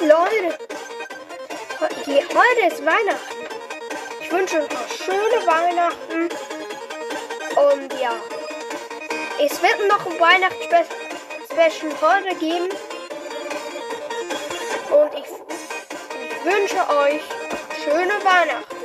Leute, die, heute ist Weihnachten. Ich wünsche euch noch schöne Weihnachten. Und ja, es wird noch ein Weihnachtsspecial heute geben. Und ich, ich wünsche euch schöne Weihnachten.